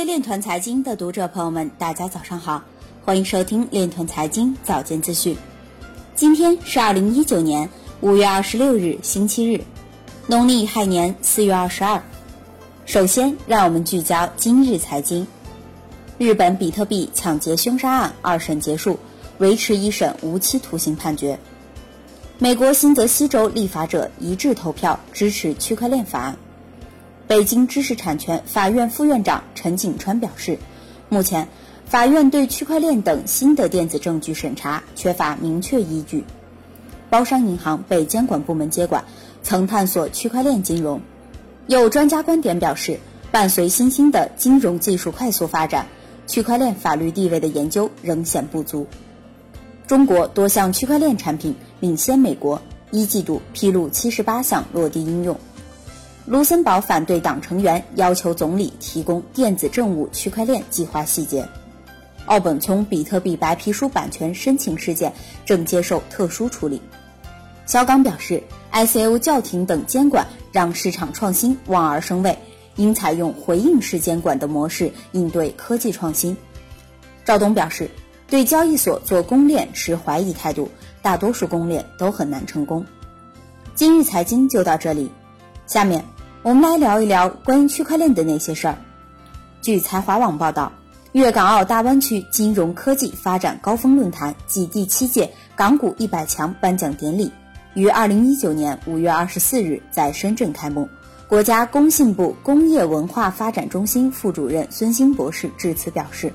位链团财经的读者朋友们，大家早上好，欢迎收听链团财经早间资讯。今天是二零一九年五月二十六日，星期日，农历亥年四月二十二。首先，让我们聚焦今日财经。日本比特币抢劫凶杀案二审结束，维持一审无期徒刑判决。美国新泽西州立法者一致投票支持区块链法案。北京知识产权法院副院长陈景川表示，目前法院对区块链等新的电子证据审查缺乏明确依据。包商银行被监管部门接管，曾探索区块链金融。有专家观点表示，伴随新兴的金融技术快速发展，区块链法律地位的研究仍显不足。中国多项区块链产品领先美国，一季度披露七十八项落地应用。卢森堡反对党成员要求总理提供电子政务区块链计划细节。奥本聪比特币白皮书版权申请事件正接受特殊处理。肖钢表示，ICO 叫停等监管让市场创新望而生畏，应采用回应式监管的模式应对科技创新。赵东表示，对交易所做公链持怀疑态度，大多数公链都很难成功。今日财经就到这里，下面。我们来聊一聊关于区块链的那些事儿。据财华网报道，粤港澳大湾区金融科技发展高峰论坛暨第七届港股一百强颁奖典礼于二零一九年五月二十四日在深圳开幕。国家工信部工业文化发展中心副主任孙兴博士致辞表示，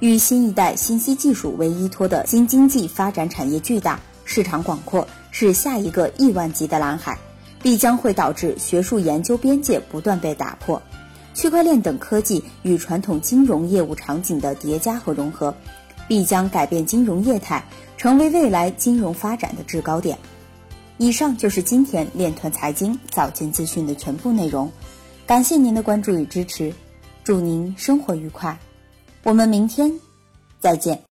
与新一代信息技术为依托的新经济发展产业巨大，市场广阔，是下一个亿万级的蓝海。必将会导致学术研究边界不断被打破，区块链等科技与传统金融业务场景的叠加和融合，必将改变金融业态，成为未来金融发展的制高点。以上就是今天链团财经早间资讯的全部内容，感谢您的关注与支持，祝您生活愉快，我们明天再见。